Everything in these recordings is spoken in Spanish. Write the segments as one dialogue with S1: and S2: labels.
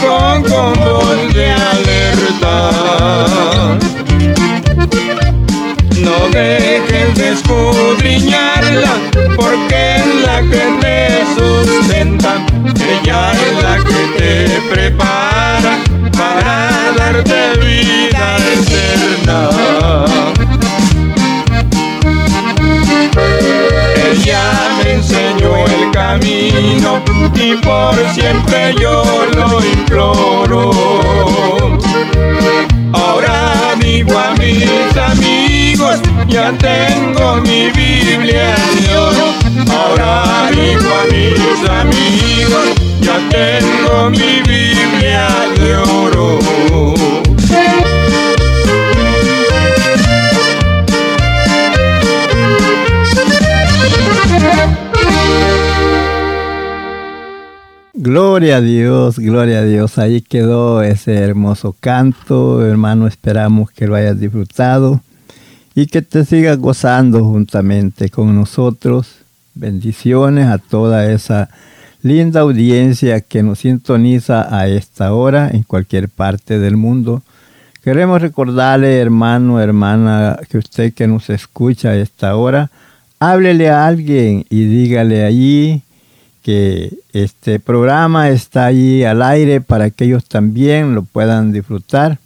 S1: con voz de alerta. No dejes de escudriñarla, porque es la que te sustenta. Ella es la que te prepara para darte vida eterna. Ella me enseñó el camino y por siempre yo ya tengo mi Biblia oro. Ahora digo a mis amigos, ya tengo mi Biblia de oro.
S2: Gloria a Dios, gloria a Dios. Ahí quedó ese hermoso canto, hermano. Esperamos que lo hayas disfrutado y que te sigas gozando juntamente con nosotros. Bendiciones a toda esa linda audiencia que nos sintoniza a esta hora en cualquier parte del mundo. Queremos recordarle, hermano, hermana, que usted que nos escucha a esta hora, háblele a alguien y dígale allí que este programa está allí al aire para que ellos también lo puedan disfrutar.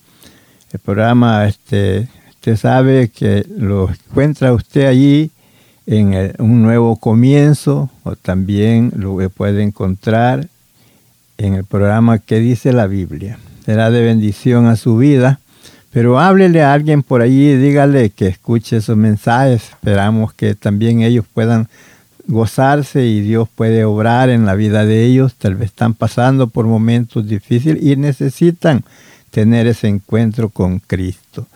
S2: El programa, este, usted sabe que lo encuentra usted allí en un nuevo comienzo o también lo puede encontrar en el programa que dice la Biblia. Será de bendición a su vida. Pero háblele a alguien por allí y dígale que escuche esos mensajes. Esperamos que también ellos puedan gozarse y Dios puede obrar en la vida de ellos. Tal vez están pasando por momentos difíciles y necesitan tener ese encuentro con Cristo.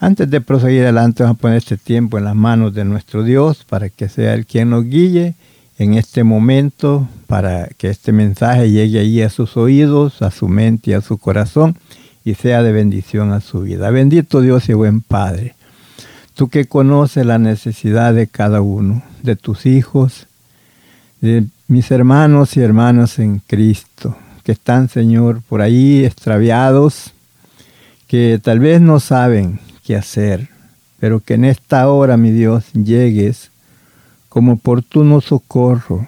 S2: Antes de proseguir adelante, vamos a poner este tiempo en las manos de nuestro Dios para que sea Él quien nos guíe en este momento, para que este mensaje llegue allí a sus oídos, a su mente y a su corazón y sea de bendición a su vida. Bendito Dios y buen Padre. Tú que conoces la necesidad de cada uno, de tus hijos, de mis hermanos y hermanas en Cristo, que están, Señor, por ahí extraviados, que tal vez no saben qué hacer, pero que en esta hora, mi Dios, llegues como oportuno socorro,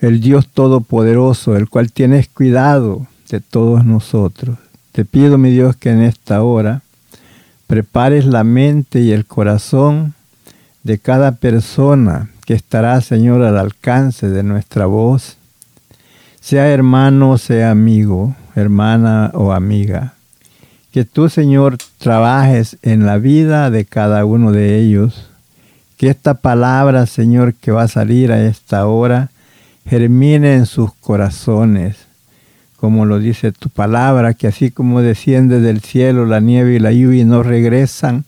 S2: el Dios Todopoderoso, el cual tienes cuidado de todos nosotros. Te pido, mi Dios, que en esta hora prepares la mente y el corazón de cada persona que estará, Señor, al alcance de nuestra voz, sea hermano, sea amigo, hermana o amiga. Que tú, Señor, trabajes en la vida de cada uno de ellos. Que esta palabra, Señor, que va a salir a esta hora, germine en sus corazones, como lo dice tu palabra, que así como desciende del cielo la nieve y la lluvia no regresan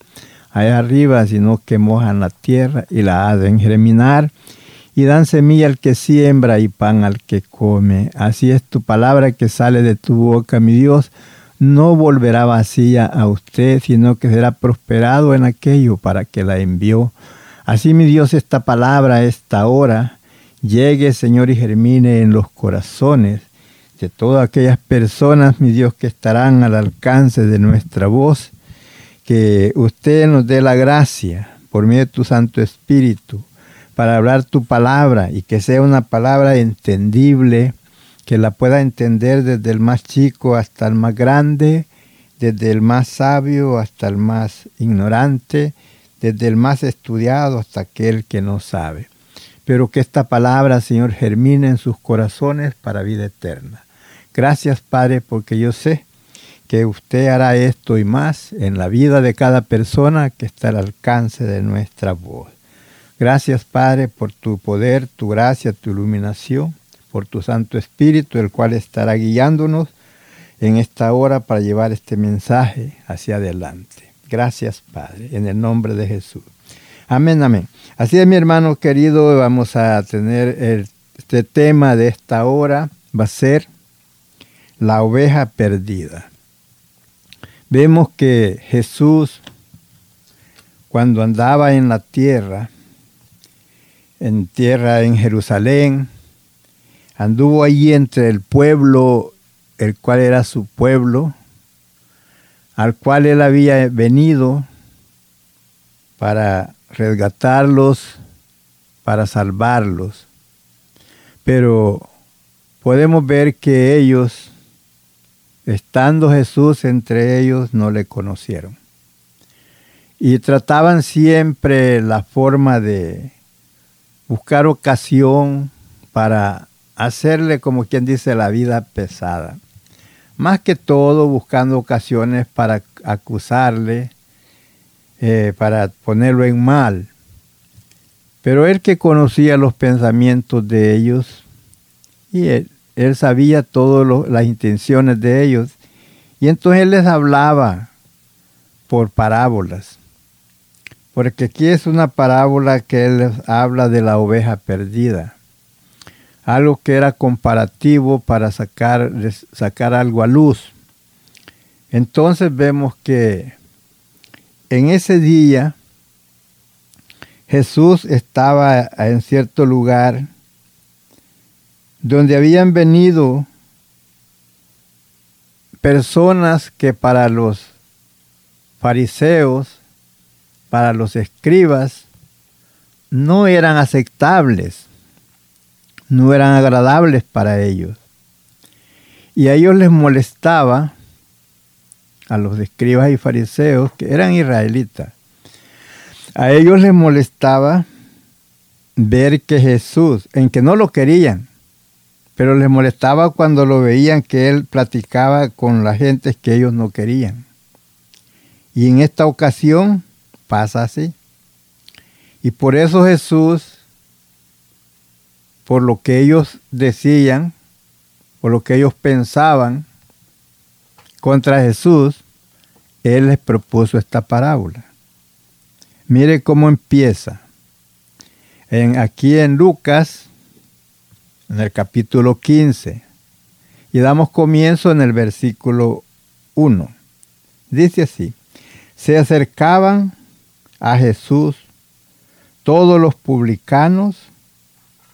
S2: allá arriba, sino que mojan la tierra y la hacen germinar y dan semilla al que siembra y pan al que come. Así es tu palabra que sale de tu boca, mi Dios, no volverá vacía a usted, sino que será prosperado en aquello para que la envió. Así, mi Dios, esta palabra, esta hora, llegue, Señor, y germine en los corazones de todas aquellas personas, mi Dios, que estarán al alcance de nuestra voz, que usted nos dé la gracia por medio de tu Santo Espíritu para hablar tu palabra y que sea una palabra entendible, que la pueda entender desde el más chico hasta el más grande, desde el más sabio hasta el más ignorante, desde el más estudiado hasta aquel que no sabe. Pero que esta palabra, Señor, germine en sus corazones para vida eterna. Gracias, Padre, porque yo sé que usted hará esto y más en la vida de cada persona que está al alcance de nuestra voz. Gracias, Padre, por tu poder, tu gracia, tu iluminación, por tu Santo Espíritu, el cual estará guiándonos en esta hora para llevar este mensaje hacia adelante. Gracias, Padre, en el nombre de Jesús. Amén, amén. Así es, mi hermano querido, vamos a tener este tema de esta hora, va a ser la oveja perdida. Vemos que Jesús, cuando andaba en la tierra, en tierra en Jerusalén, anduvo allí entre el pueblo, el cual era su pueblo, al cual él había venido para resgatarlos, para salvarlos. Pero podemos ver que ellos, estando Jesús entre ellos, no le conocieron. Y trataban siempre la forma de buscar ocasión para hacerle, como quien dice, la vida pesada. Más que todo buscando ocasiones para acusarle, eh, para ponerlo en mal. Pero él que conocía los pensamientos de ellos, y él, sabía todas las intenciones de ellos, y entonces él les hablaba por parábolas. Porque aquí es una parábola que él habla de la oveja perdida algo que era comparativo para sacar, sacar algo a luz. Entonces vemos que en ese día Jesús estaba en cierto lugar donde habían venido personas que para los fariseos, para los escribas, no eran aceptables no eran agradables para ellos. Y a ellos les molestaba, a los escribas y fariseos, que eran israelitas, a ellos les molestaba ver que Jesús, en que no lo querían, pero les molestaba cuando lo veían que él platicaba con la gente que ellos no querían. Y en esta ocasión pasa así. Y por eso Jesús por lo que ellos decían, por lo que ellos pensaban contra Jesús, Él les propuso esta parábola. Mire cómo empieza. En, aquí en Lucas, en el capítulo 15, y damos comienzo en el versículo 1. Dice así, se acercaban a Jesús todos los publicanos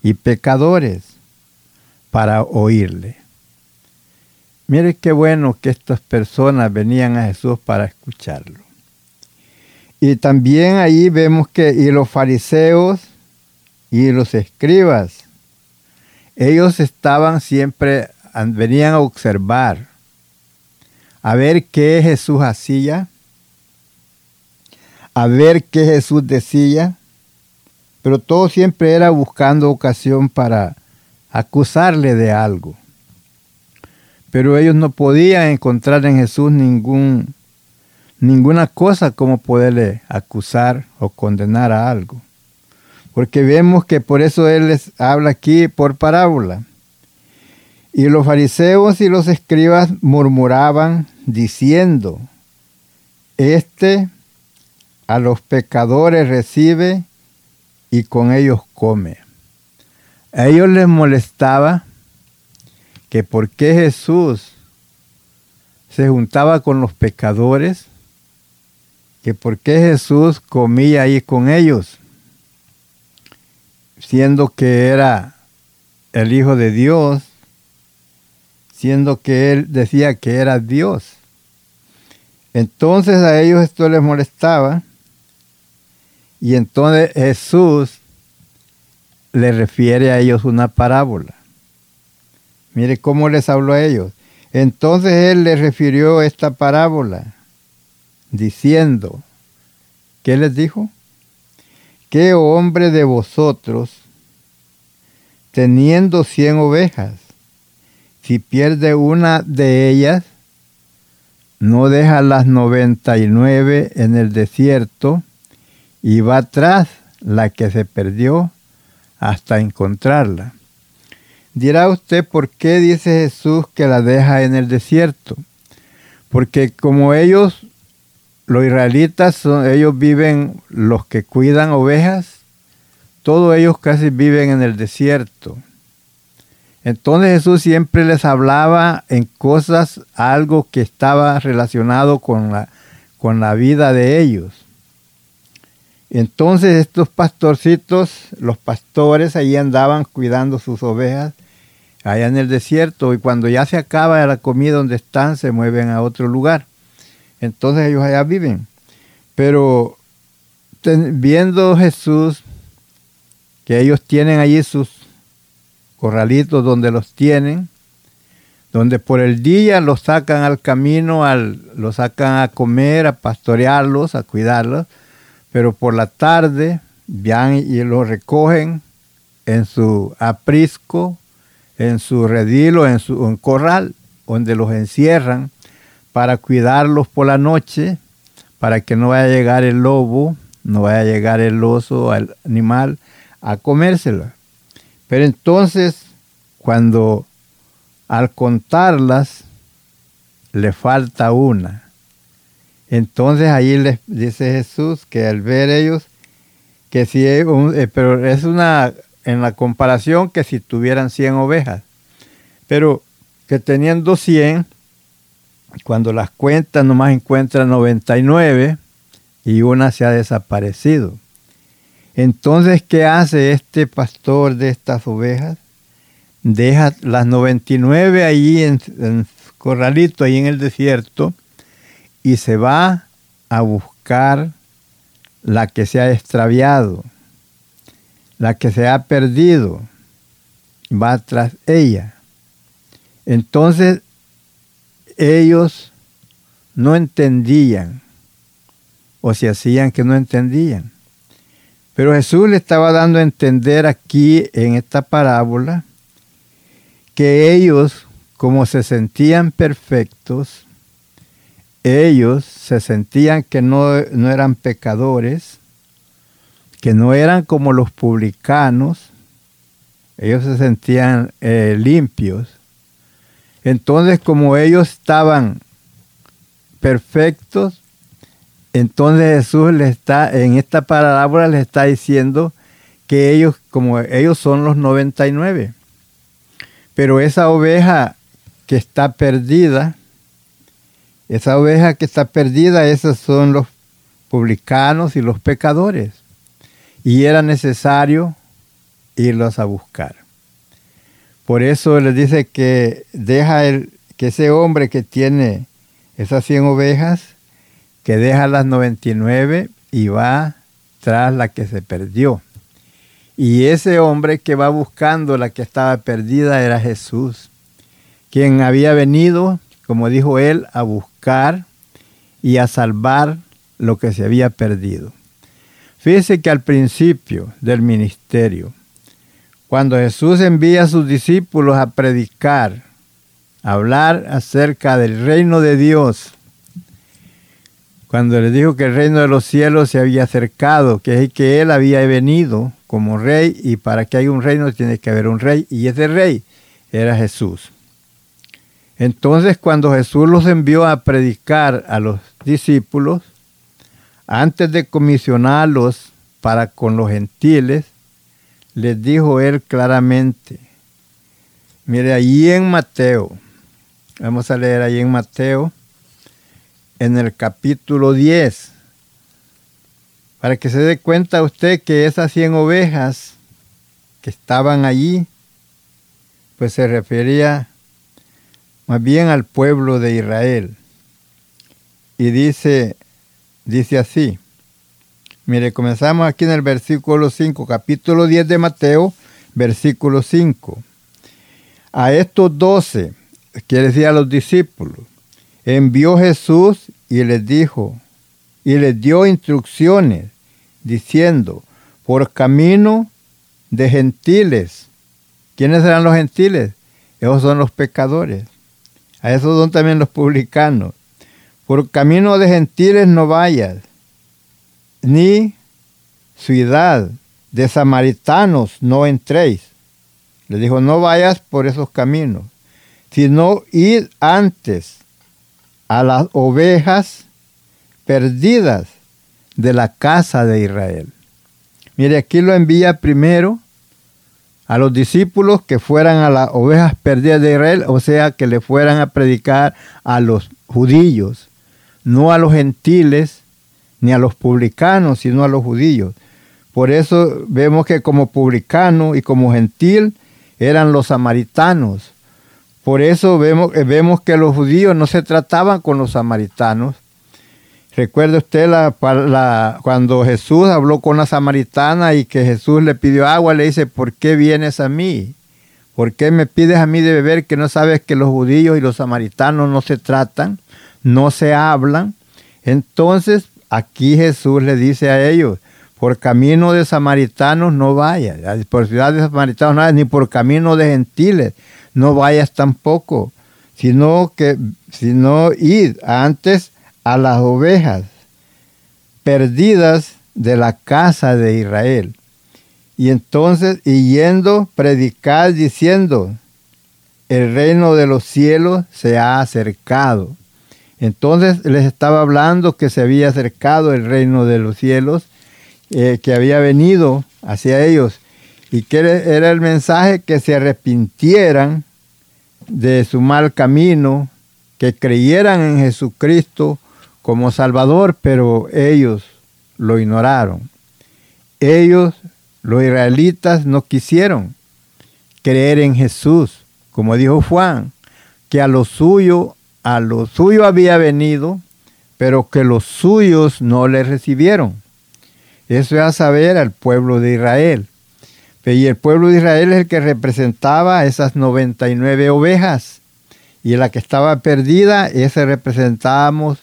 S2: y pecadores para oírle. Mire qué bueno que estas personas venían a Jesús para escucharlo. Y también ahí vemos que y los fariseos y los escribas, ellos estaban siempre, venían a observar, a ver qué Jesús hacía, a ver qué Jesús decía, pero todo siempre era buscando ocasión para acusarle de algo. Pero ellos no podían encontrar en Jesús ningún, ninguna cosa como poderle acusar o condenar a algo. Porque vemos que por eso Él les habla aquí por parábola. Y los fariseos y los escribas murmuraban diciendo, Este a los pecadores recibe y con ellos come. A ellos les molestaba que por qué Jesús se juntaba con los pecadores, que por qué Jesús comía ahí con ellos. siendo que era el Hijo de Dios, siendo que él decía que era Dios. Entonces a ellos esto les molestaba y entonces Jesús le refiere a ellos una parábola. Mire cómo les habló a ellos. Entonces él les refirió esta parábola diciendo, ¿qué les dijo? ¿Qué hombre de vosotros, teniendo cien ovejas, si pierde una de ellas, no deja las noventa y nueve en el desierto y va tras la que se perdió hasta encontrarla? Dirá usted por qué dice Jesús que la deja en el desierto. Porque como ellos los israelitas, ellos viven, los que cuidan ovejas, todos ellos casi viven en el desierto. Entonces Jesús siempre les hablaba en cosas, algo que estaba relacionado con la, con la vida de ellos. Entonces estos pastorcitos, los pastores, ahí andaban cuidando sus ovejas allá en el desierto y cuando ya se acaba la comida donde están, se mueven a otro lugar entonces ellos allá viven. Pero viendo Jesús que ellos tienen allí sus corralitos donde los tienen, donde por el día los sacan al camino, al, los sacan a comer, a pastorearlos, a cuidarlos, pero por la tarde van y los recogen en su aprisco, en su redilo, en su corral, donde los encierran para cuidarlos por la noche, para que no vaya a llegar el lobo, no vaya a llegar el oso, el animal, a comérsela. Pero entonces, cuando al contarlas, le falta una. Entonces ahí les dice Jesús que al ver ellos, que si, eh, pero es una, en la comparación que si tuvieran 100 ovejas, pero que teniendo 100, cuando las cuentas nomás encuentran 99 y una se ha desaparecido. Entonces, ¿qué hace este pastor de estas ovejas? Deja las 99 allí en, en corralito, ahí en el desierto, y se va a buscar la que se ha extraviado, la que se ha perdido, va tras ella. Entonces ellos no entendían o se hacían que no entendían. Pero Jesús le estaba dando a entender aquí en esta parábola que ellos, como se sentían perfectos, ellos se sentían que no, eran pecadores, que no eran como los publicanos, ellos se sentían eh, limpios, entonces, como ellos estaban perfectos, entonces Jesús les está, en esta parábola les está diciendo que ellos, como ellos son los 99, pero esa oveja que está perdida, esa oveja que está perdida, esos son los publicanos y los pecadores. Y era necesario irlos a buscar. Por eso les dice que deja el, que ese hombre que tiene esas 100 ovejas, que deja las 99 y va tras la que se perdió. Y ese hombre que va buscando la que estaba perdida era Jesús, quien había venido, como dijo él, a buscar y a salvar lo que se había perdido. Fíjese que al principio del ministerio, cuando Jesús envía a sus discípulos a predicar, a hablar acerca del reino de Dios, cuando les dijo que el reino de los cielos se había acercado, que es que Él había venido como rey y para que haya un reino tiene que haber un rey y ese rey era Jesús. Entonces cuando Jesús los envió a predicar a los discípulos, antes de comisionarlos para con los gentiles, les dijo él claramente. Mire, allí en Mateo, vamos a leer ahí en Mateo, en el capítulo 10, para que se dé cuenta usted que esas 100 ovejas que estaban allí, pues se refería más bien al pueblo de Israel. Y dice, dice así, mire, comenzamos aquí en el versículo 5, capítulo 10 de Mateo, versículo 5. A estos doce, quiere decir a los discípulos, envió Jesús y les dijo, y les dio instrucciones, diciendo, por camino de gentiles. ¿Quiénes serán los gentiles? Esos son los pecadores. A esos son también los publicanos. Por camino de gentiles no vayas, ni ciudad de samaritanos no entréis. Le dijo, no vayas por esos caminos, sino id antes a las ovejas perdidas de la casa de Israel. Mire, aquí lo envía primero a los discípulos que fueran a las ovejas perdidas de Israel, o sea, que le fueran a predicar a los judíos, no a los gentiles ni a los publicanos, sino a los judíos. Por eso vemos que como publicano y como gentil eran los samaritanos. Por eso vemos, vemos que los judíos no se trataban con los samaritanos, Recuerde usted la, cuando Jesús habló con la samaritana y que Jesús le pidió agua, le dice, ¿por qué vienes a mí? ¿Por qué me pides a mí de beber que no sabes que los judíos y los samaritanos no se tratan, no se hablan? Entonces aquí Jesús le dice a ellos, por camino de samaritanos no vayas, por ciudad de samaritanos no vayas, ni por camino de gentiles no vayas tampoco, sino que, sino id antes a las ovejas perdidas de la casa de Israel. Y entonces, y yendo, predicar diciendo, el reino de los cielos se ha acercado. Entonces les estaba hablando que se había acercado el reino de los cielos, eh, que había venido hacia ellos, y que era el mensaje que se arrepintieran de su mal camino, que creyeran en Jesucristo como Salvador, pero ellos lo ignoraron. Ellos, los israelitas, no quisieron creer en Jesús, como dijo Juan, que a lo suyo, a lo suyo había venido, pero que los suyos no le recibieron. Eso es a saber al pueblo de Israel. Y el pueblo de Israel es el que representaba esas 99 ovejas. Y la que estaba perdida, ese representábamos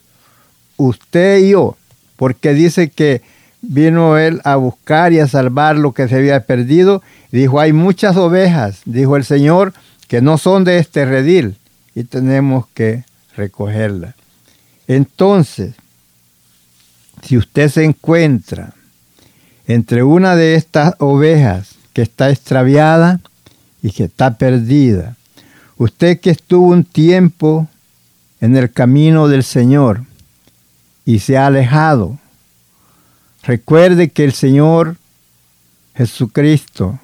S2: usted y yo, porque dice que vino él a buscar y a salvar lo que se había perdido. Dijo, hay muchas ovejas, dijo el Señor, que no son de este redil y tenemos que recogerlas. Entonces, si usted se encuentra entre una de estas ovejas que está extraviada y que está perdida, usted que estuvo un tiempo en el camino del Señor, y se ha alejado. Recuerde que el Señor Jesucristo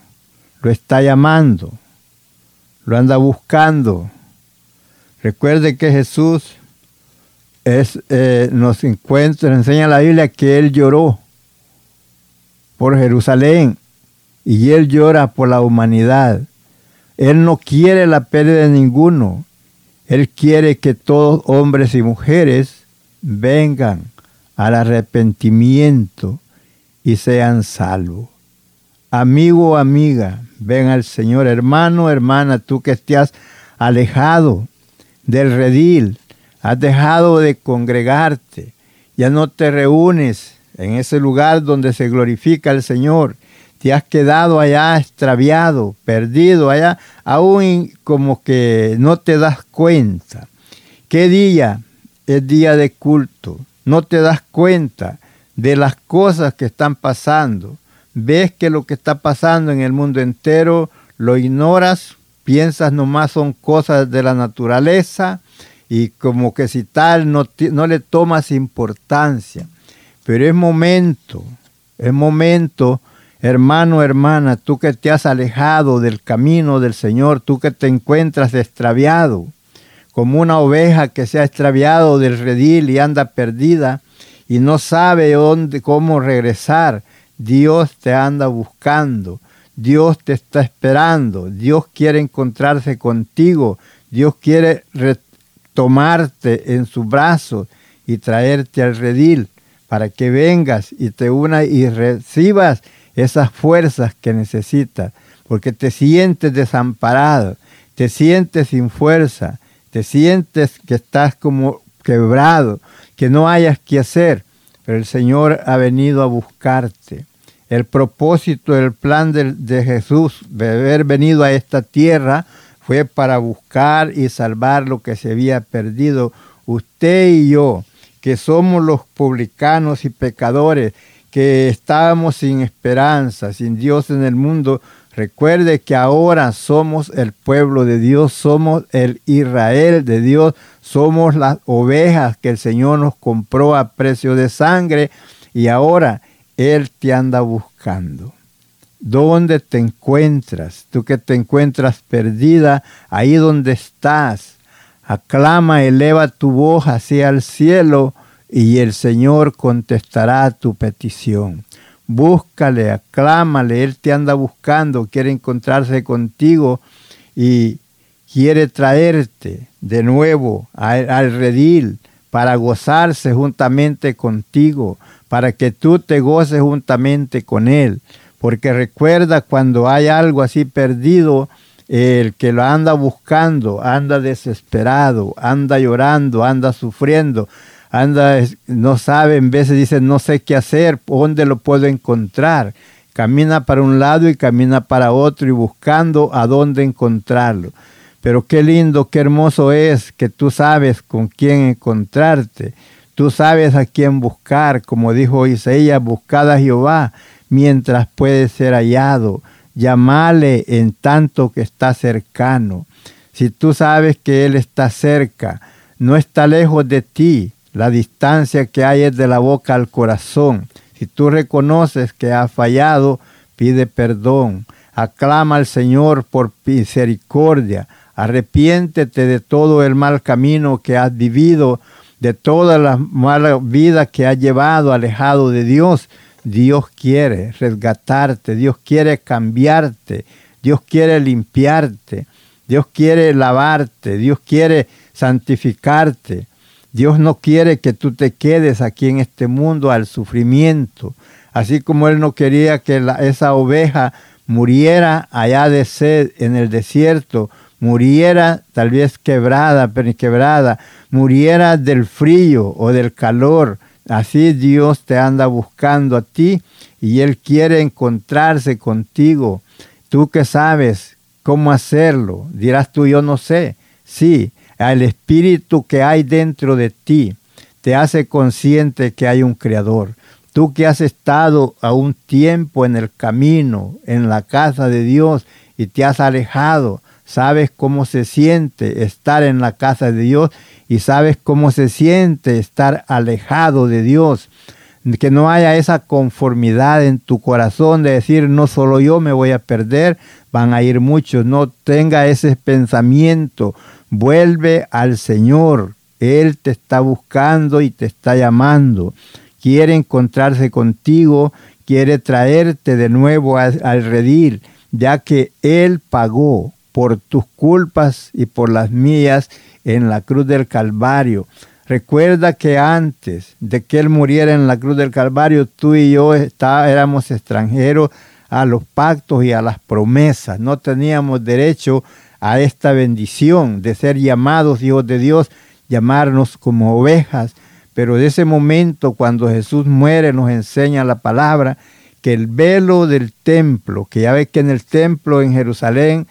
S2: lo está llamando, lo anda buscando. Recuerde que Jesús es, eh, nos encuentra, enseña la Biblia que Él lloró por Jerusalén y Él llora por la humanidad. Él no quiere la pérdida de ninguno. Él quiere que todos hombres y mujeres vengan al arrepentimiento y sean salvos. Amigo o amiga, ven al Señor, hermano, hermana, tú que te has alejado del redil, has dejado de congregarte, ya no te reúnes en ese lugar donde se glorifica el Señor, te has quedado allá extraviado, perdido allá, aún como que no te das cuenta. ¿Qué día es día de culto. No te das cuenta de las cosas que están pasando. Ves que lo que está pasando en el mundo entero lo ignoras, piensas nomás son cosas de la naturaleza y como que si tal no, no le tomas importancia. Pero es momento, es momento, hermano, hermana, tú que te has alejado del camino del Señor, tú que te encuentras extraviado, como una oveja que se ha extraviado del redil y anda perdida y no sabe dónde, cómo regresar. Dios te anda buscando. Dios te está esperando, Dios quiere encontrarse contigo, Dios quiere retomarte en sus brazos y traerte al redil para que vengas y te unas y recibas esas fuerzas que necesitas, porque te sientes desamparado, te sientes sin fuerza, te sientes que estás como quebrado, que no hayas que hacer, pero el Señor ha venido a buscarte. El propósito, el plan de, de Jesús de haber venido a esta tierra fue para buscar y salvar lo que se había perdido. Usted y yo, que somos los publicanos y pecadores, que estábamos sin esperanza, sin Dios en el mundo, recuerde que ahora somos el pueblo de Dios, somos el Israel de Dios, somos las ovejas que el Señor nos compró a precio de sangre y ahora Él te anda buscando. ¿Dónde te encuentras? Tú que te encuentras perdida, ahí donde estás. Aclama, eleva tu voz hacia el cielo y el Señor contestará tu petición. Búscale, aclámale, Él te anda buscando, quiere encontrarse contigo y quiere traerte de nuevo al redil para gozarse juntamente contigo, para que tú te goces juntamente con Él. Porque recuerda cuando hay algo así perdido, el que lo anda buscando, anda desesperado, anda llorando, anda sufriendo, anda, no sabe, en veces dice, no sé qué hacer, dónde lo puedo encontrar. Camina para un lado y camina para otro y buscando a dónde encontrarlo. Pero qué lindo, qué hermoso es que tú sabes con quién encontrarte. Tú sabes a quién buscar, como dijo Isaías, buscad a Jehová mientras puede ser hallado. Llamale en tanto que está cercano. Si tú sabes que Él está cerca, no está lejos de ti, la distancia que hay es de la boca al corazón. Si tú reconoces que has fallado, pide perdón. Aclama al Señor por misericordia. Arrepiéntete de todo el mal camino que has vivido, de toda la mala vida que has llevado alejado de Dios. Dios quiere resgatarte, Dios quiere cambiarte, Dios quiere limpiarte, Dios quiere lavarte, Dios quiere santificarte. Dios no quiere que tú te quedes aquí en este mundo al sufrimiento, así como Él no quería que esa oveja muriera allá de sed en el desierto, muriera tal vez quebrada, quebrada, muriera del frío o del calor. Así Dios te anda buscando a ti y Él quiere encontrarse contigo. Tú que sabes cómo hacerlo, dirás tú, yo no sé. Sí, el espíritu que hay dentro de ti te hace consciente que hay un creador. Tú que has estado a un tiempo en el camino, en la casa de Dios y te has alejado, sabes cómo se siente estar en la casa de Dios y sabes cómo se siente estar alejado de Dios. Que no haya esa conformidad en tu corazón de decir, no solo yo me voy a perder, van a ir muchos. No tenga ese pensamiento, Vuelve al Señor. Él te está buscando y te está llamando. Quiere encontrarse contigo, quiere traerte de nuevo al, redil, ya que Él pagó por tus culpas y por las mías en la cruz del Calvario. Recuerda que antes de que Él muriera en la cruz del Calvario, tú y yo está, éramos extranjeros a los pactos y a las promesas. No teníamos derecho a esta bendición de ser llamados hijos de Dios, llamarnos como ovejas. Pero de ese momento, cuando Jesús muere, nos enseña la palabra que el velo del templo, que ya ves que en el templo en Jerusalén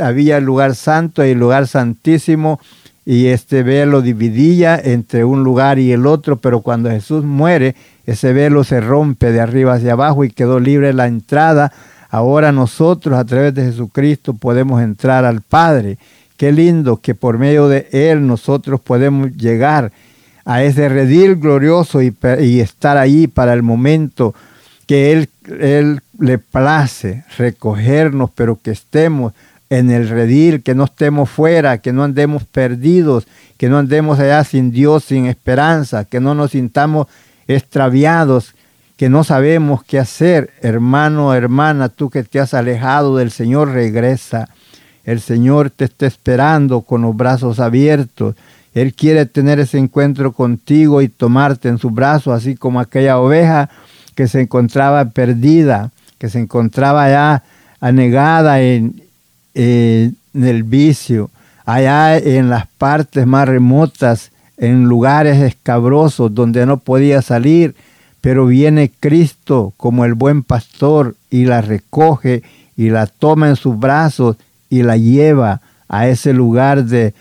S2: había el lugar santo y el lugar santísimo, y este velo dividía entre un lugar y el otro, pero cuando Jesús muere, ese velo se rompe de arriba hacia abajo y quedó libre la entrada Ahora nosotros a través de Jesucristo podemos entrar al Padre. Qué lindo que por medio de Él nosotros podemos llegar a ese redil glorioso y, estar allí para el momento que él, él le place recogernos, pero que estemos en el redil, que no estemos fuera, que no andemos perdidos, que no andemos allá sin Dios, sin esperanza, que no nos sintamos extraviados, que no sabemos qué hacer. Hermano, hermana, tú que te has alejado del Señor, regresa. El Señor te está esperando con los brazos abiertos. Él quiere tener ese encuentro contigo y tomarte en su brazo, así como aquella oveja que se encontraba perdida, que se encontraba ya anegada en, en el vicio, allá en las partes más remotas, en lugares escabrosos donde no podía salir, pero viene Cristo como el buen pastor y la recoge y la toma en sus brazos y la lleva a ese lugar de,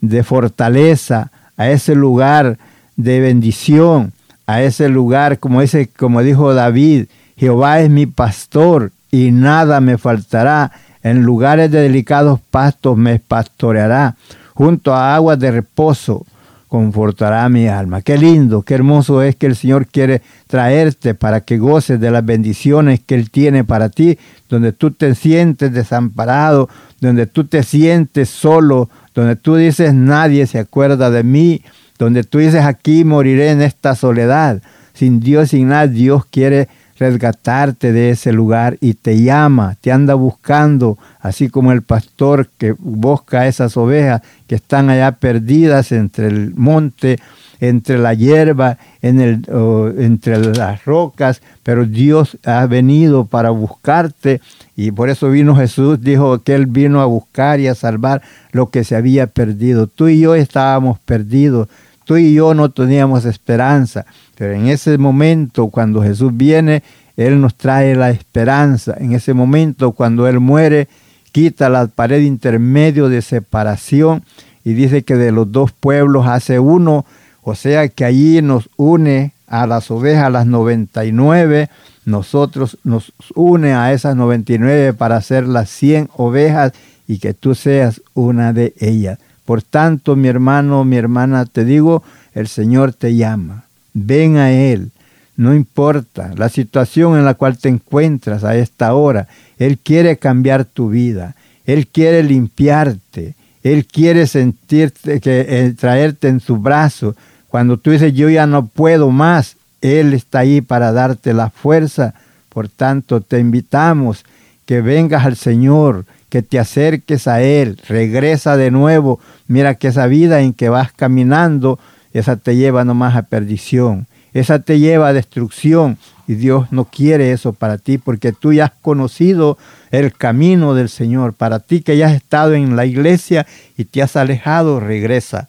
S2: de fortaleza, a ese lugar de bendición, a ese lugar, como, ese, como dijo David, Jehová es mi pastor y nada me faltará. En lugares de delicados pastos me pastoreará, junto a aguas de reposo confortará mi alma. Qué lindo, qué hermoso es que el Señor quiere traerte para que goces de las bendiciones que Él tiene para ti, donde tú te sientes desamparado, donde tú te sientes solo, donde tú dices nadie se acuerda de mí, donde tú dices aquí moriré en esta soledad. Sin Dios, sin nada, Dios quiere resgatarte de ese lugar y te llama, te anda buscando, así como el pastor que busca a esas ovejas que están allá perdidas entre el monte, entre la hierba, entre las rocas, pero Dios ha venido para buscarte y por eso vino Jesús, dijo que Él vino a buscar y a salvar lo que se había perdido. Tú y yo estábamos perdidos, tú y yo no teníamos esperanza, pero en ese momento cuando Jesús viene, Él nos trae la esperanza. En ese momento cuando Él muere, quita la pared intermedio de separación y dice que de los dos pueblos hace uno o sea que allí nos une a las ovejas, las 99, nosotros nos une a esas 99 para hacer las 100 ovejas y que tú seas una de ellas. Por tanto, mi hermano, mi hermana, te digo, el Señor te llama. Ven a Él. No importa la situación en la cual te encuentras a esta hora. Él quiere cambiar tu vida. Él quiere limpiarte. Él quiere sentirte, que, eh, traerte en su brazo cuando tú dices, yo ya no puedo más, Él está ahí para darte la fuerza. Por tanto, te invitamos que vengas al Señor, que te acerques a Él, regresa de nuevo. Mira que esa vida en que vas caminando, esa te lleva nomás a perdición, esa te lleva a destrucción. Y Dios no quiere eso para ti, porque tú ya has conocido el camino del Señor. Para ti que ya has estado en la iglesia y te has alejado, regresa,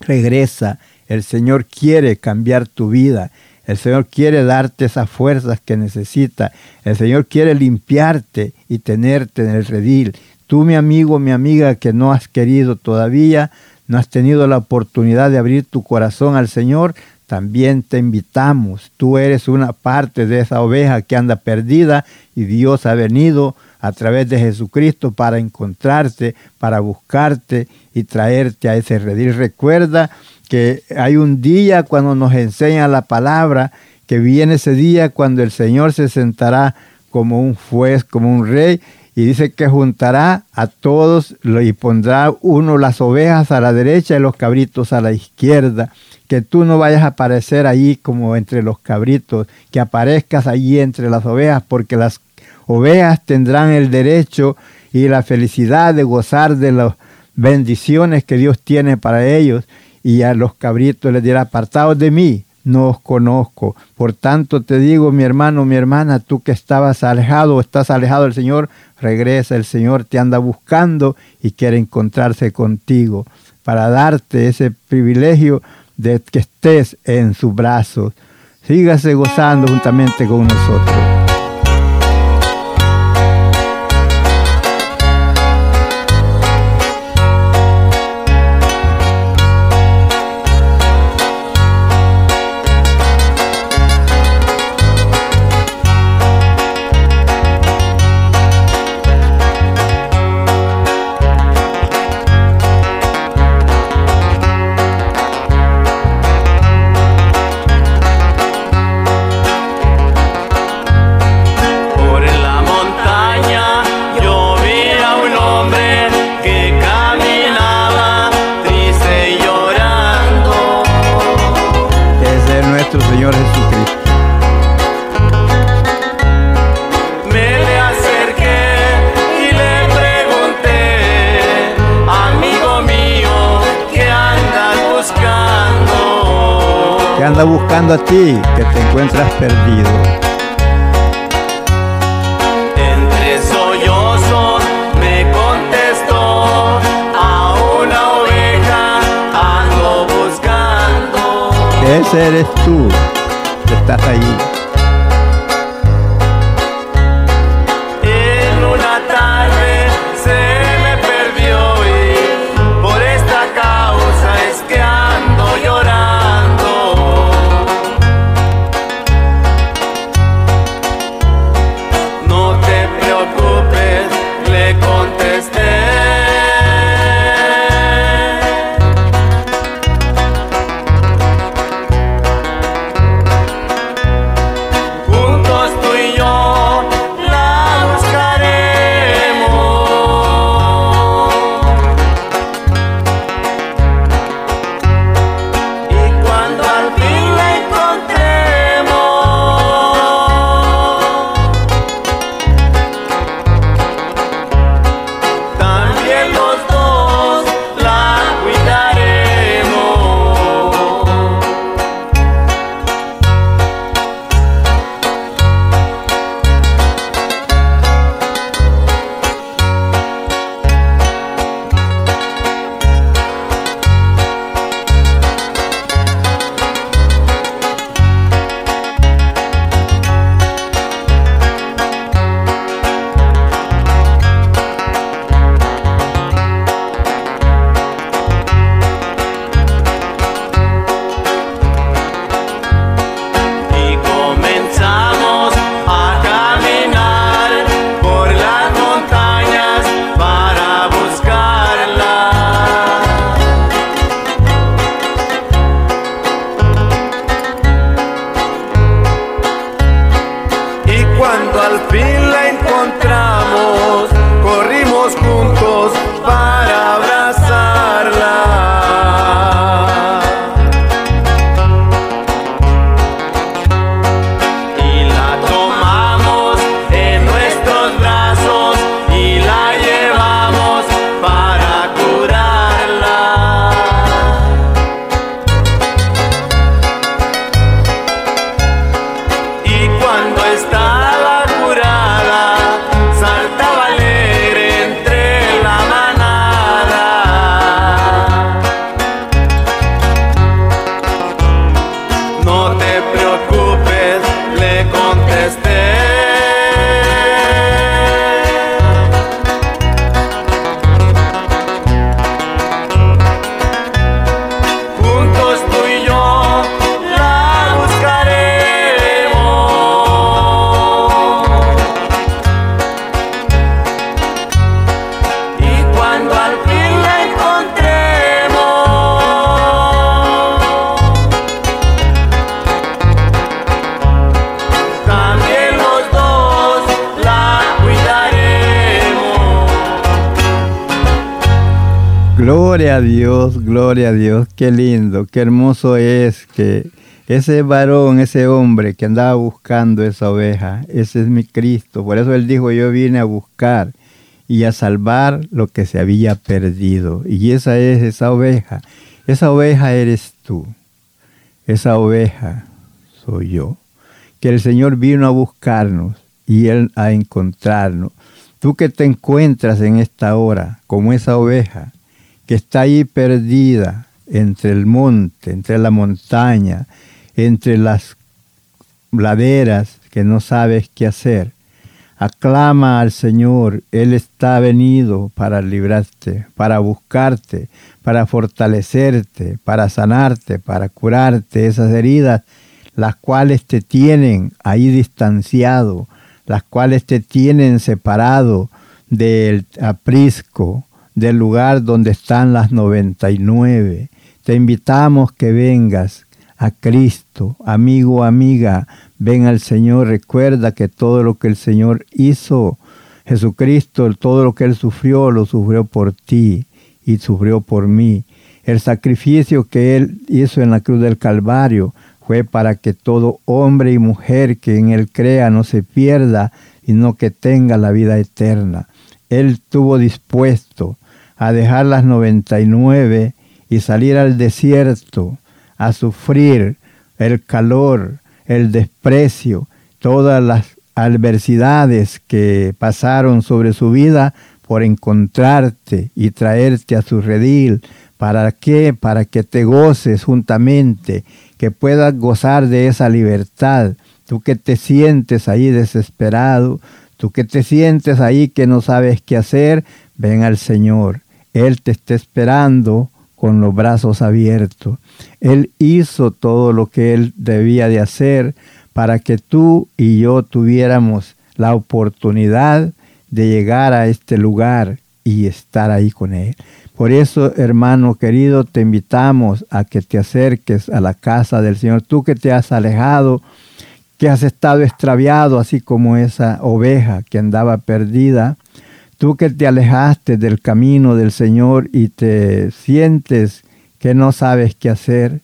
S2: regresa el Señor quiere cambiar tu vida. El Señor quiere darte esas fuerzas que necesita. El Señor quiere limpiarte y tenerte en el redil. Tú, mi amigo, mi amiga, que no has querido todavía, no has tenido la oportunidad de abrir tu corazón al Señor, también te invitamos. Tú eres una parte de esa oveja que anda perdida y Dios ha venido a través de Jesucristo para encontrarte, para buscarte y traerte a ese redil. Recuerda que hay un día cuando nos enseña la palabra, que viene ese día cuando el Señor se sentará como un juez, como un rey, y dice que juntará a todos y pondrá uno las ovejas a la derecha y los cabritos a la izquierda. Que tú no vayas a aparecer allí como entre los cabritos, que aparezcas allí entre las ovejas, porque las ovejas tendrán el derecho y la felicidad de gozar de las bendiciones que Dios tiene para ellos y a los cabritos les dirá, apartados de mí, no os conozco. Por tanto te digo, mi hermano, mi hermana, tú que estabas alejado estás alejado del Señor, regresa, el Señor te anda buscando y quiere encontrarse contigo para darte ese privilegio de que estés en sus brazos. Sígase gozando juntamente con nosotros. A ti, que te encuentras perdido.
S3: Entre sollozos me contestó a una oveja ando buscando.
S2: Ese eres tú, que estás allí. Dios, gloria a Dios, qué lindo, qué hermoso es que ese varón, ese hombre que andaba buscando esa oveja, ese es mi Cristo. Por eso él dijo, yo vine a buscar y a salvar lo que se había perdido. Y esa es esa oveja. Esa oveja eres tú. Esa oveja soy yo. Que el Señor vino a buscarnos y Él a encontrarnos. Tú que te encuentras en esta hora como esa oveja que está ahí perdida entre el monte, entre la montaña, entre las laderas que no sabes qué hacer. Aclama al Señor, Él está venido para librarte, para buscarte, para fortalecerte, para sanarte, para curarte esas heridas, las cuales te tienen ahí distanciado, las cuales te tienen separado del aprisco, del lugar donde están las 99. Te invitamos que vengas a Cristo, amigo, amiga, ven al Señor, recuerda que todo lo que el Señor hizo, Jesucristo, todo lo que Él sufrió, lo sufrió por ti y sufrió por mí. El sacrificio que Él hizo en la cruz del Calvario fue para que todo hombre y mujer que en Él crea no se pierda, sino que tenga la vida eterna. Él estuvo dispuesto a dejar las 99 y salir al desierto a sufrir el calor, el desprecio, todas las adversidades que pasaron sobre su vida por encontrarte y traerte a su redil. ¿Para qué? Para que te goces juntamente, que puedas gozar de esa libertad. Tú que te sientes ahí desesperado, tú que te sientes ahí que no sabes qué hacer, ven al Señor. Él te está esperando con los brazos abiertos. Él hizo todo lo que él debía de hacer para que tú y yo tuviéramos la oportunidad de llegar a este lugar y estar ahí con Él. Por eso, hermano querido, te invitamos a que te acerques a la casa del Señor. Tú que te has alejado, que has estado extraviado, así como esa oveja que andaba perdida, tú que te alejaste del camino del Señor y te sientes que no sabes qué hacer,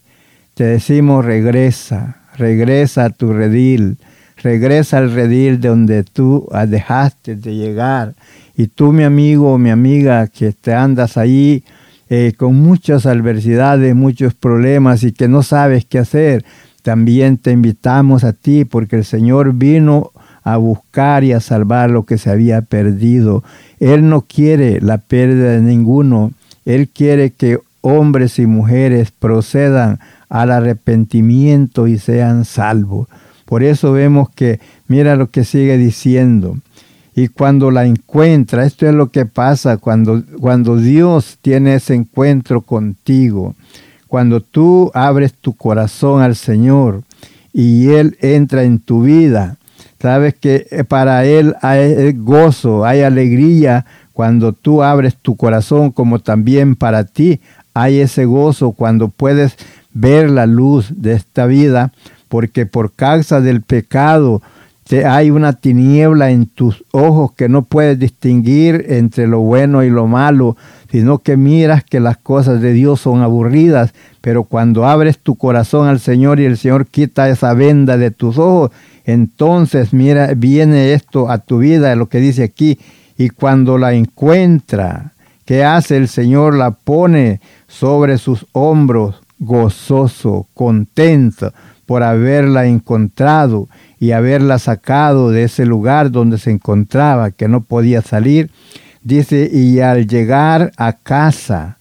S2: te decimos regresa, regresa a tu redil, regresa al redil de donde tú dejaste de llegar. Y tú, mi amigo o mi amiga, que te andas ahí eh, con muchas adversidades, muchos problemas y que no sabes qué hacer, también te invitamos a ti porque el Señor vino a buscar y a salvar lo que se había perdido. Él no quiere la pérdida de ninguno. Él quiere que hombres y mujeres procedan al arrepentimiento y sean salvos. Por eso vemos que, mira lo que sigue diciendo. Y cuando la encuentra, esto es lo que pasa cuando, cuando Dios tiene ese encuentro contigo, cuando tú abres tu corazón al Señor y Él entra en tu vida, sabes que para Él hay gozo, hay alegría cuando tú abres tu corazón, como también para ti hay ese gozo cuando puedes ver la luz de esta vida, porque por causa del pecado hay una tiniebla en tus ojos que no puedes distinguir entre lo bueno y lo malo, sino que miras que las cosas de Dios son aburridas, pero cuando abres tu corazón al Señor y el Señor quita esa venda de tus ojos, entonces mira, viene esto a tu vida, lo que dice aquí, y cuando la encuentra, ¿qué hace el Señor? La pone sobre sus hombros gozoso, contento por haberla encontrado y haberla sacado de ese lugar donde se encontraba, que no podía salir. Dice, y al llegar a casa,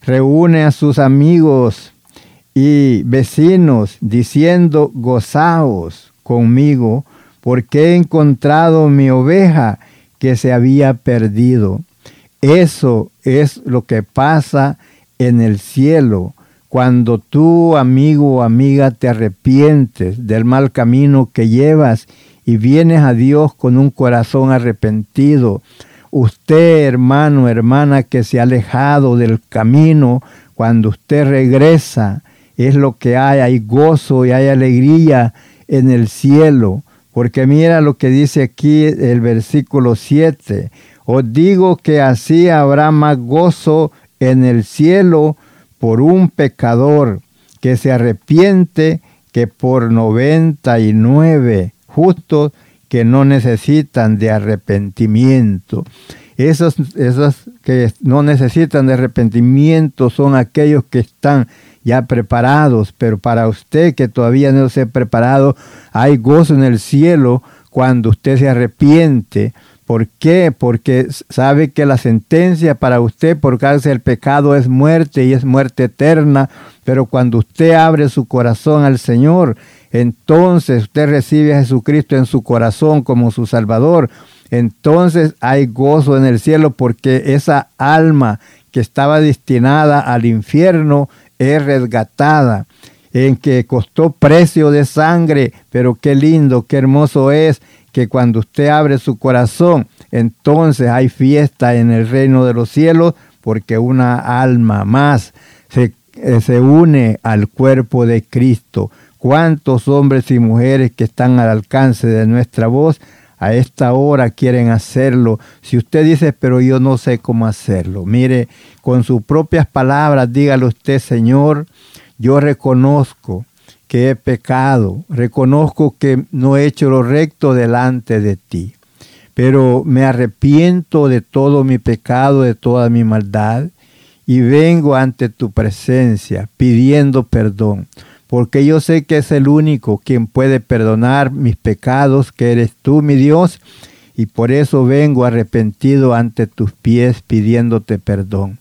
S2: reúne a sus amigos y vecinos, diciendo, gozaos conmigo, porque he encontrado mi oveja que se había perdido. Eso es lo que pasa en el cielo cuando tú, amigo o amiga, te arrepientes del mal camino que llevas y vienes a Dios con un corazón arrepentido, usted, hermano, hermana, que se ha alejado del camino, cuando usted regresa, es lo que hay, hay gozo y hay alegría en el cielo. Porque mira lo que dice aquí el versículo 7. Os digo que así habrá más gozo en el cielo por un pecador que se arrepiente que por 99 justos que no necesitan de arrepentimiento. Esos, esos que no necesitan de arrepentimiento son aquellos que están ya preparados, pero para usted que todavía no se ha preparado, hay gozo en el cielo cuando usted se arrepiente. ¿Por qué? Porque sabe que la sentencia para usted por causa del pecado es muerte y es muerte eterna, pero cuando usted abre su corazón al Señor, entonces usted recibe a Jesucristo en su corazón como su Salvador, entonces hay gozo en el cielo porque esa alma que estaba destinada al infierno es resgatada, en que costó precio de sangre, pero qué lindo, qué hermoso es que cuando usted abre su corazón, entonces hay fiesta en el reino de los cielos, porque una alma más se, eh, se une al cuerpo de Cristo. ¿Cuántos hombres y mujeres que están al alcance de nuestra voz a esta hora quieren hacerlo? Si usted dice, pero yo no sé cómo hacerlo, mire, con sus propias palabras, dígale usted, Señor, yo reconozco que he pecado, reconozco que no he hecho lo recto delante de ti, pero me arrepiento de todo mi pecado, de toda mi maldad, y vengo ante tu presencia pidiendo perdón, porque yo sé que es el único quien puede perdonar mis pecados, que eres tú, mi Dios, y por eso vengo arrepentido ante tus pies pidiéndote perdón.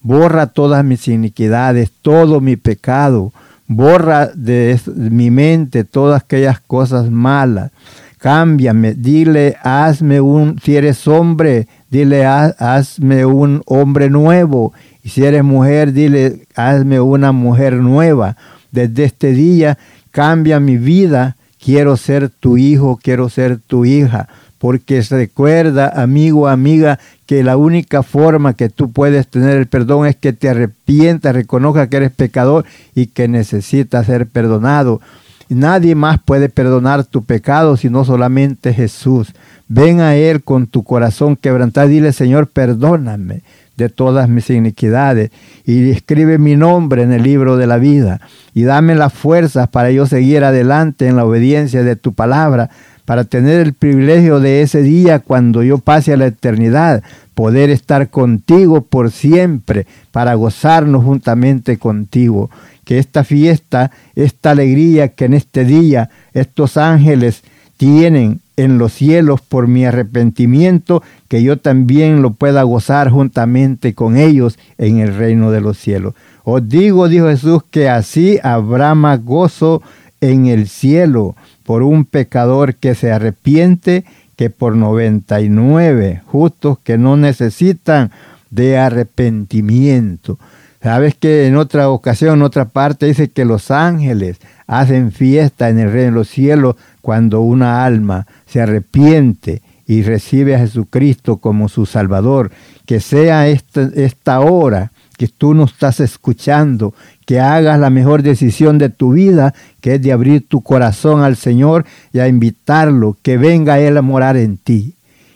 S2: Borra todas mis iniquidades, todo mi pecado, borra de mi mente todas aquellas cosas malas. Cámbiame, dile, hazme un, si eres hombre, dile, hazme un hombre nuevo. Y si eres mujer, dile, hazme una mujer nueva. Desde este día, cambia mi vida. Quiero ser tu hijo, quiero ser tu hija porque recuerda, amigo, amiga, que la única forma que tú puedes tener el perdón es que te arrepientas, reconozca que eres pecador y que necesitas ser perdonado. Nadie más puede perdonar tu pecado sino solamente Jesús. Ven a Él con tu corazón quebrantado. Dile, Señor, perdóname de todas mis iniquidades y escribe mi nombre en el libro de la vida y dame las fuerzas para yo seguir adelante en la obediencia de tu palabra para tener el privilegio de ese día cuando yo pase a la eternidad, poder estar contigo por siempre, para gozarnos juntamente contigo. Que esta fiesta, esta alegría que en este día estos ángeles tienen en los cielos por mi arrepentimiento, que yo también lo pueda gozar juntamente con ellos en el reino de los cielos. Os digo, dijo Jesús, que así habrá más gozo en el cielo por un pecador que se arrepiente que por 99 justos que no necesitan de arrepentimiento. Sabes que en otra ocasión, en otra parte, dice que los ángeles hacen fiesta en el reino de los cielos cuando una alma se arrepiente y recibe a Jesucristo como su Salvador. Que sea esta, hora que tú no estás escuchando, que hagas la mejor decisión de tu vida, que es de abrir tu corazón al Señor y a invitarlo, que venga Él a morar en ti.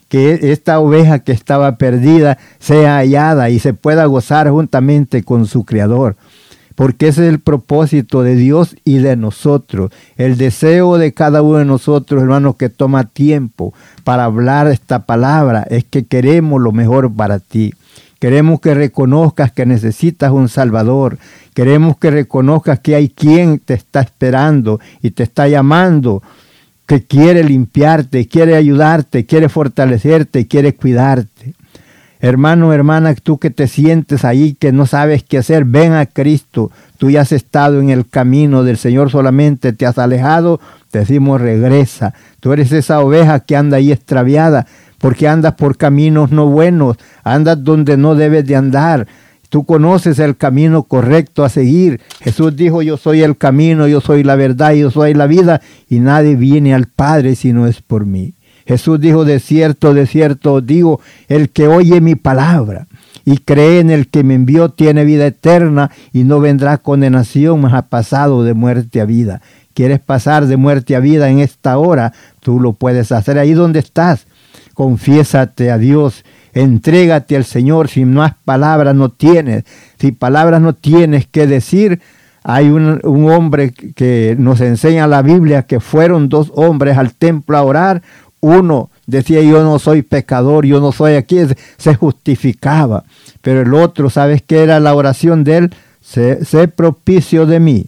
S2: Que esta oveja que estaba perdida sea hallada y se pueda gozar juntamente con su Creador. Porque ese es el propósito de Dios y de nosotros. El deseo de cada uno de nosotros, hermanos, que toma tiempo para hablar esta palabra, es que queremos lo mejor para ti. Queremos que reconozcas que necesitas un Salvador. Queremos que reconozcas que hay quien te está esperando y te está llamando, que quiere limpiarte, quiere ayudarte, quiere fortalecerte, quiere cuidarte. Hermano, hermana, tú que te sientes ahí, que no sabes qué hacer, ven a Cristo. Tú ya has estado en el camino del Señor, solamente te has alejado, te decimos regresa. Tú eres esa oveja que anda ahí extraviada porque andas por caminos no buenos, andas donde no debes de andar. Tú conoces el camino correcto a seguir. Jesús dijo, yo soy el camino, yo soy la verdad, yo soy la vida, y nadie viene al Padre si no es por mí. Jesús dijo, de cierto, de cierto digo, el que oye mi palabra y cree en el que me envió tiene vida eterna y no vendrá condenación, mas ha pasado de muerte a vida. ¿Quieres pasar de muerte a vida en esta hora? Tú lo puedes hacer ahí donde estás confiésate a Dios, entrégate al Señor, si no has palabras no tienes, si palabras no tienes que decir, hay un, hombre que nos enseña la Biblia que fueron dos hombres al templo a orar, uno decía yo no soy pecador, yo no soy aquí, se justificaba, pero el otro, ¿sabes qué era la oración de él? sé propicio de mí,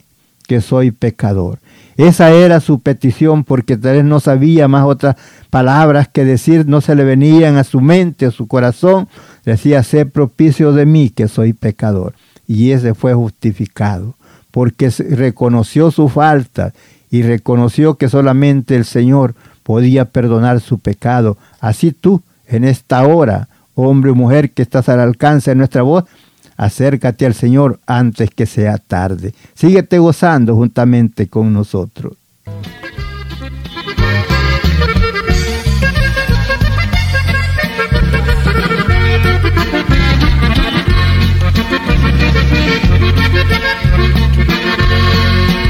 S2: que soy pecador. Esa era su petición porque tal vez no sabía más otras palabras que decir, no se le venían a su mente, a su corazón. Decía, sé propicio de mí que soy pecador. Y ese fue justificado porque reconoció su falta y reconoció que solamente el Señor podía perdonar su pecado. Así tú, en esta hora, hombre o mujer que estás al alcance de nuestra voz, acércate al Señor antes que sea tarde. Síguete gozando juntamente con nosotros.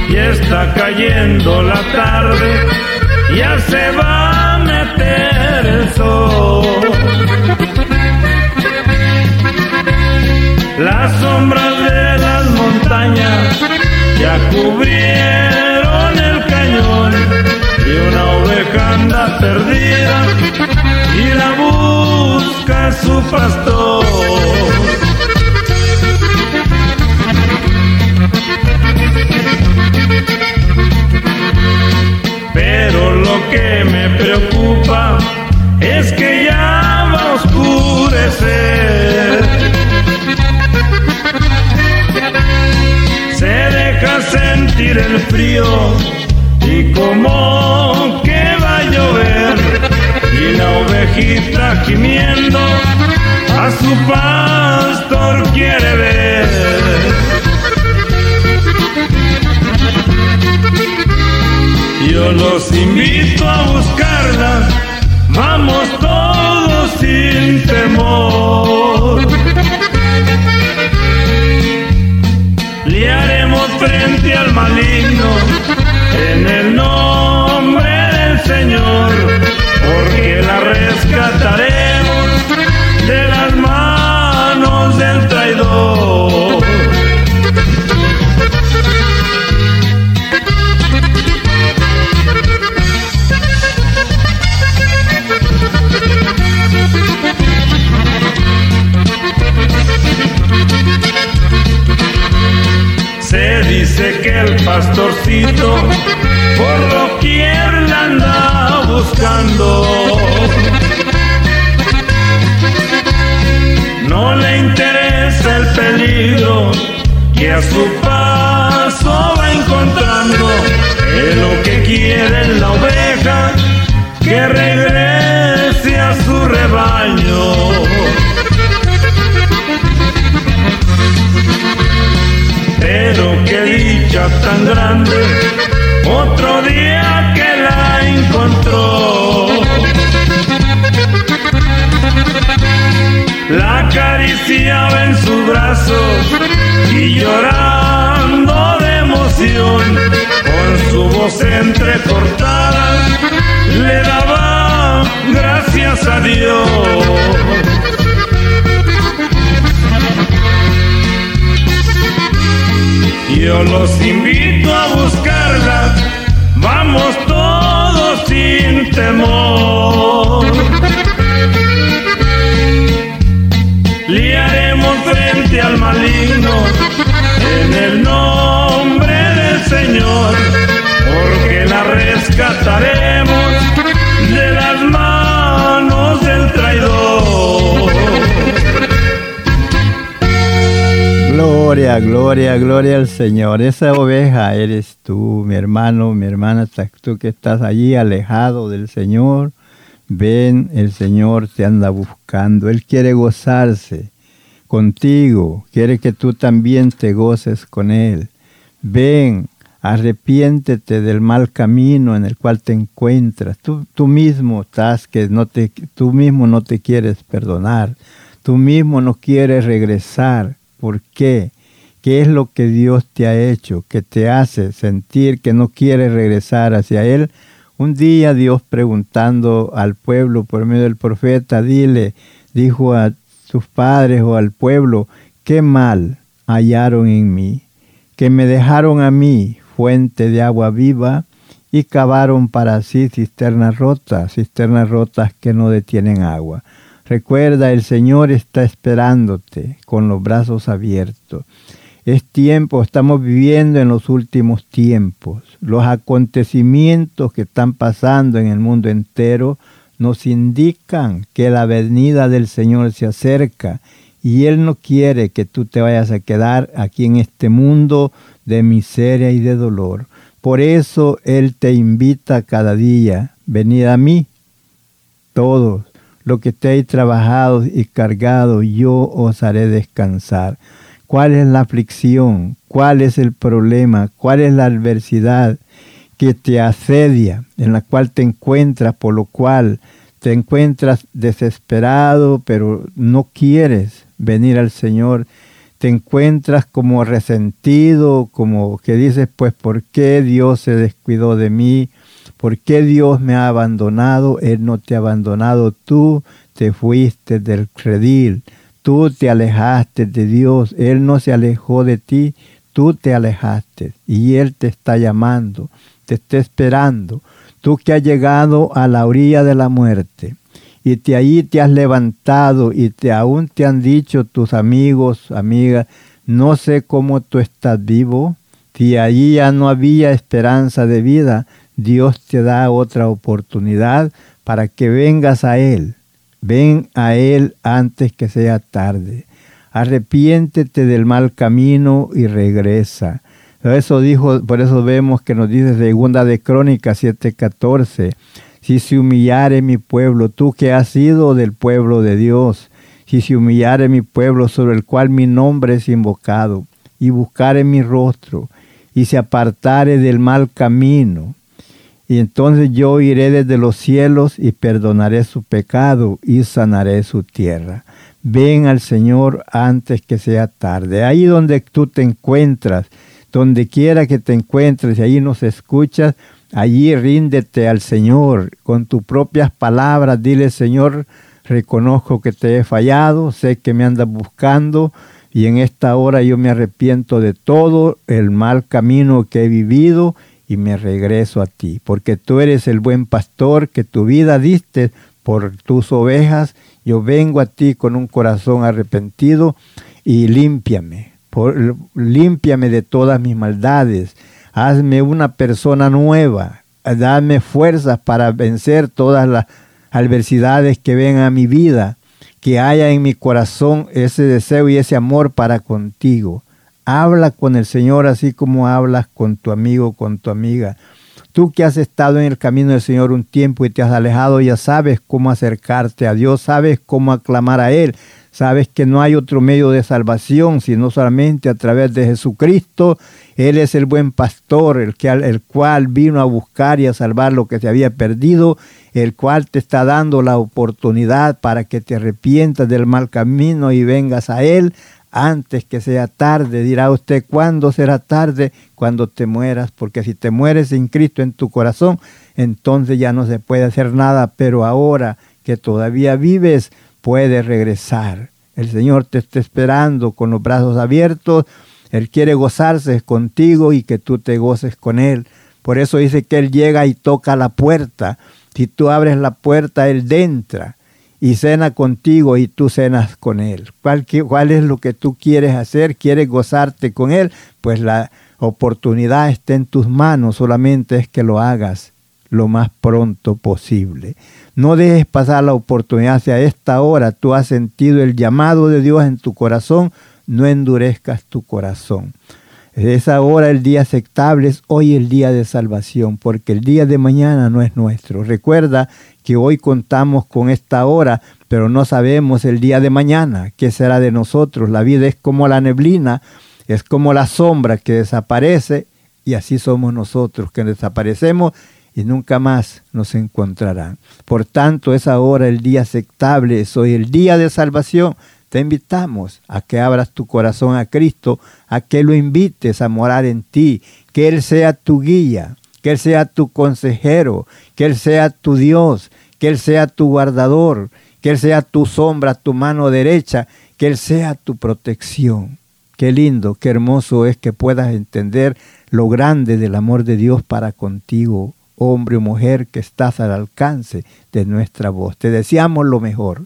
S3: Y está cayendo la tarde, ya se va a meter el sol. Las sombras de las montañas ya cubrieron el cañón y una oveja anda perdida y la busca su pastor.
S4: que me preocupa es que ya va a oscurecer. Se deja sentir el frío y como que va a llover y la ovejita gimiendo a su pastor quiere ver. Yo los invito a buscarla, vamos todos sin temor. Le frente al maligno en el nombre del Señor, porque la rescataremos de las manos del traidor. Dice que el pastorcito por doquier la anda buscando.
S2: Gloria, gloria, al Señor. Esa oveja eres tú, mi hermano, mi hermana, tú que estás allí alejado del Señor. Ven, el Señor te anda buscando. Él quiere gozarse contigo. Quiere que tú también te goces con Él. Ven, arrepiéntete del mal camino en el cual te encuentras. Tú, tú mismo estás que no te, tú mismo no te quieres perdonar. Tú mismo no quieres regresar. ¿Por qué? ¿Qué es lo que Dios te ha hecho que te hace sentir que no quieres regresar hacia Él? Un día Dios preguntando al pueblo por medio del profeta, dile, dijo a sus padres o al pueblo, ¿qué mal hallaron en mí? Que me dejaron a mí fuente de agua viva y cavaron para sí cisternas rotas, cisternas rotas que no detienen agua. Recuerda, el Señor está esperándote con los brazos abiertos. Es tiempo, estamos viviendo en los últimos tiempos. Los acontecimientos que están pasando en el mundo entero nos indican que la venida del Señor se acerca y Él no quiere que tú te vayas a quedar aquí en este mundo de miseria y de dolor. Por eso Él te invita cada día, venid a mí, todos lo que estéis trabajados y cargados, yo os haré descansar. ¿Cuál es la aflicción? ¿Cuál es el problema? ¿Cuál es la adversidad que te asedia, en la cual te encuentras, por lo cual te encuentras desesperado, pero no quieres venir al Señor? Te encuentras como resentido, como que dices, pues, ¿por qué Dios se descuidó de mí? ¿Por qué Dios me ha abandonado? Él no te ha abandonado. Tú te fuiste del redil. Tú te alejaste de Dios. Él no se alejó de ti. Tú te alejaste. Y Él te está llamando. Te está esperando. Tú que has llegado a la orilla de la muerte. Y te ahí te has levantado y te aún te han dicho tus amigos, amigas, no sé cómo tú estás vivo. Si allí ya no había esperanza de vida, Dios te da otra oportunidad para que vengas a Él. Ven a Él antes que sea tarde. Arrepiéntete del mal camino y regresa. Eso dijo, por eso vemos que nos dice segunda de Crónicas 7:14, si se humillare mi pueblo, tú que has sido del pueblo de Dios, si se humillare mi pueblo sobre el cual mi nombre es invocado, y buscare mi rostro, y se apartare del mal camino, y entonces yo iré desde los cielos y perdonaré su pecado y sanaré su tierra. Ven al Señor antes que sea tarde. Ahí donde tú te encuentras, donde quiera que te encuentres y ahí nos escuchas, allí ríndete al Señor con tus propias palabras. Dile, Señor, reconozco que te he fallado, sé que me andas buscando y en esta hora yo me arrepiento de todo el mal camino que he vivido y me regreso a ti, porque tú eres el buen pastor que tu vida diste por tus ovejas. Yo vengo a ti con un corazón arrepentido y límpiame, por, límpiame de todas mis maldades. Hazme una persona nueva, dame fuerzas para vencer todas las adversidades que vengan a mi vida, que haya en mi corazón ese deseo y ese amor para contigo. Habla con el Señor así como hablas con tu amigo, con tu amiga. Tú que has estado en el camino del Señor un tiempo y te has alejado, ya sabes cómo acercarte a Dios, sabes cómo aclamar a Él, sabes que no hay otro medio de salvación sino solamente a través de Jesucristo. Él es el buen pastor, el, que, el cual vino a buscar y a salvar lo que se había perdido, el cual te está dando la oportunidad para que te arrepientas del mal camino y vengas a Él antes que sea tarde. Dirá usted, ¿cuándo será tarde? Cuando te mueras, porque si te mueres sin Cristo en tu corazón, entonces ya no se puede hacer nada, pero ahora que todavía vives, puedes regresar. El Señor te está esperando con los brazos abiertos. Él quiere gozarse contigo y que tú te goces con Él. Por eso dice que Él llega y toca la puerta. Si tú abres la puerta, Él entra y cena contigo y tú cenas con Él. ¿Cuál, ¿Cuál, es lo que tú quieres hacer? ¿Quieres gozarte con Él? Pues la oportunidad está en tus manos, solamente es que lo hagas lo más pronto posible. No dejes pasar la oportunidad hacia esta hora. Tú has sentido el llamado de Dios en tu corazón, no endurezcas tu corazón. Es ahora el día aceptable, es hoy el día de salvación, porque el día de mañana no es nuestro. Recuerda que hoy contamos con esta hora, pero no sabemos el día de mañana qué será de nosotros. La vida es como la neblina, es como la sombra que desaparece y así somos nosotros, que desaparecemos y nunca más nos encontrarán. Por tanto, es ahora el día aceptable, es hoy el día de salvación te invitamos a que abras tu corazón a Cristo, a que lo invites a morar en ti, que Él sea tu guía, que Él sea tu consejero, que Él sea tu Dios, que Él sea tu guardador, que Él sea tu sombra, tu mano derecha, que Él sea tu protección. Qué lindo, qué hermoso es que puedas entender lo grande del amor de Dios para contigo, hombre o mujer que estás al alcance de nuestra voz. Te deseamos lo mejor.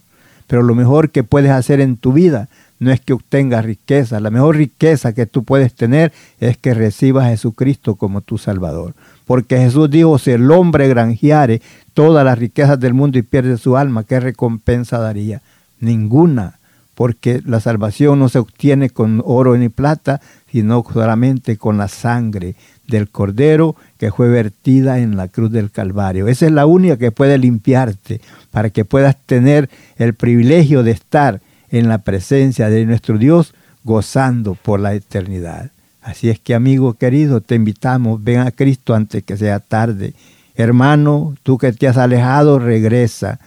S2: Pero lo mejor que puedes hacer en tu vida no es que obtengas riqueza. La mejor riqueza que tú puedes tener es que recibas a Jesucristo como tu Salvador. Porque Jesús dijo, si el hombre granjeare todas las riquezas del mundo y pierde su alma, ¿qué recompensa daría? Ninguna. Porque la salvación no se obtiene con oro ni plata, sino solamente con la sangre del Cordero que fue vertida en la cruz del Calvario. Esa es la única que puede limpiarte para que puedas tener el privilegio de estar en la presencia de nuestro Dios gozando por la eternidad. Así es que amigo querido, te invitamos, ven a Cristo antes que sea tarde. Hermano, tú que te has alejado, regresa.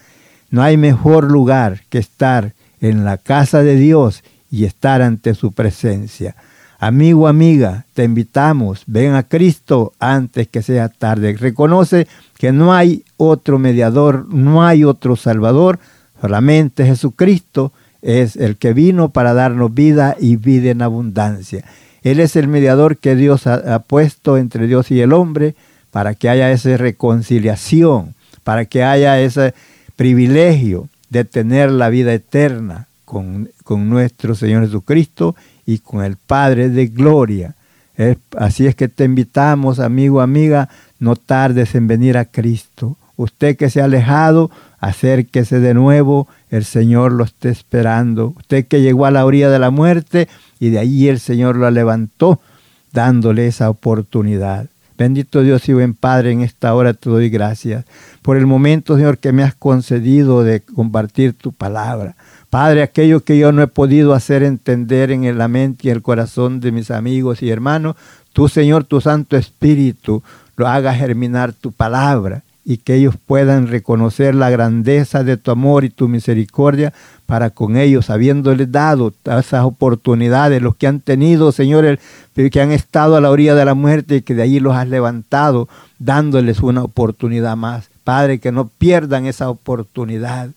S2: No hay mejor lugar que estar en la casa de Dios y estar ante su presencia. Amigo, amiga, te invitamos, ven a Cristo antes que sea tarde. Reconoce que no hay otro mediador, no hay otro salvador, solamente Jesucristo es el que vino para darnos vida y vida en abundancia. Él es el mediador que Dios ha, puesto entre Dios y el hombre para que haya esa reconciliación, para que haya ese privilegio de tener la vida eterna con, con nuestro Señor Jesucristo y con el Padre de gloria. así es que te invitamos, amigo, amiga, no tardes en venir a Cristo. Usted que se ha alejado, acérquese de nuevo, el Señor lo está esperando. Usted que llegó a la orilla de la muerte y de allí el Señor lo levantó dándole esa oportunidad. Bendito Dios y buen Padre, en esta hora te doy gracias por el momento, Señor, que me has concedido de compartir tu palabra. Padre, aquello que yo no he podido hacer entender en la mente y el corazón de mis amigos y hermanos, tú, Señor, tu Santo Espíritu, lo haga germinar tu palabra y que ellos puedan reconocer la grandeza de tu amor y tu misericordia para con ellos, habiéndoles dado esas oportunidades, los que han tenido, Señor, que han estado a la orilla de la muerte y que de allí los has levantado, dándoles una oportunidad más. Padre, que no pierdan esa oportunidad.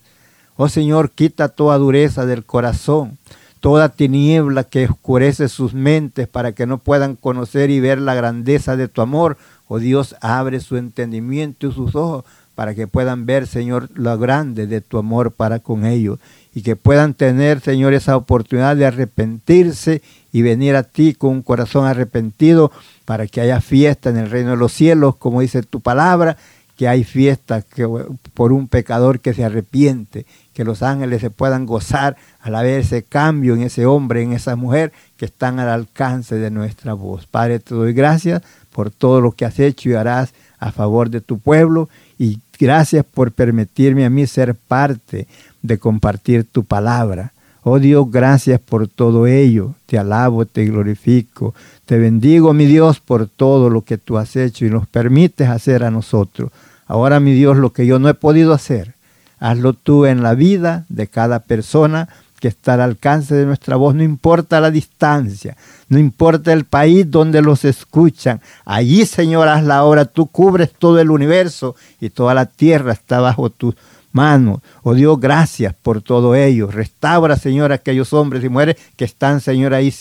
S2: Oh Señor, quita toda dureza del corazón, toda tiniebla que oscurece sus mentes para que no puedan conocer y ver la grandeza de tu amor, Oh Dios, abre su entendimiento y sus ojos para que puedan ver, Señor, lo grande de tu amor para con ellos y que puedan tener, Señor, esa oportunidad de arrepentirse y venir a ti con un corazón arrepentido para que haya fiesta en el reino de los cielos, como dice tu palabra, que hay fiesta por un pecador que se arrepiente, que los ángeles se puedan gozar al ver ese cambio en ese hombre, en esa mujer que están al alcance de nuestra voz. Padre, te doy gracias por todo lo que has hecho y harás a favor de tu pueblo y gracias por permitirme a mí ser parte de compartir tu palabra. Oh Dios, gracias por todo ello. Te alabo, te glorifico. Te bendigo, mi Dios, por todo lo que tú has hecho y nos permites hacer a nosotros. Ahora, mi Dios, lo que yo no he podido hacer, hazlo tú en la vida de cada persona que está al alcance de nuestra voz, no importa la distancia, no importa el país donde los escuchan. Allí, Señor, haz la obra, tú cubres todo el universo y toda la tierra está bajo tus manos. Oh Dios, gracias por todo ello. Restaura, Señor, aquellos hombres y mujeres que están, Señor, ahí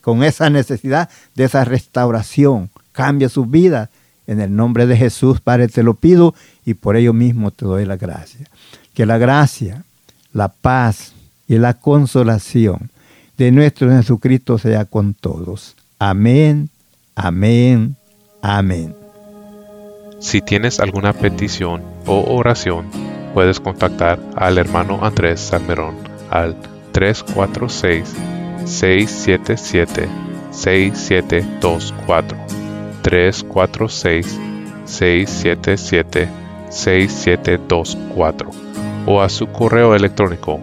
S2: con esa necesidad de esa restauración. Cambia sus vidas. En el nombre de Jesús, Padre, te lo pido y por ello mismo te doy la gracia. Que la gracia, la paz, y la consolación de nuestro Jesucristo sea con todos. Amén, amén, amén.
S5: Si tienes alguna petición o oración, puedes contactar al hermano Andrés Salmerón al 346-677-6724. 346-677-6724 o a su correo electrónico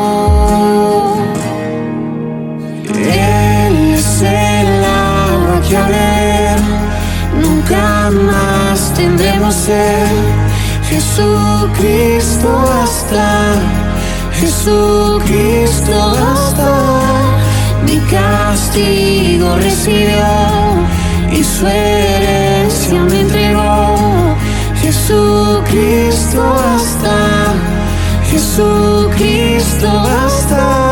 S6: Él es el agua que a ver nunca más tendremos sed. Jesucristo hasta, Jesucristo hasta, mi castigo recibió y su herencia me entregó. Jesucristo hasta, Jesucristo hasta. time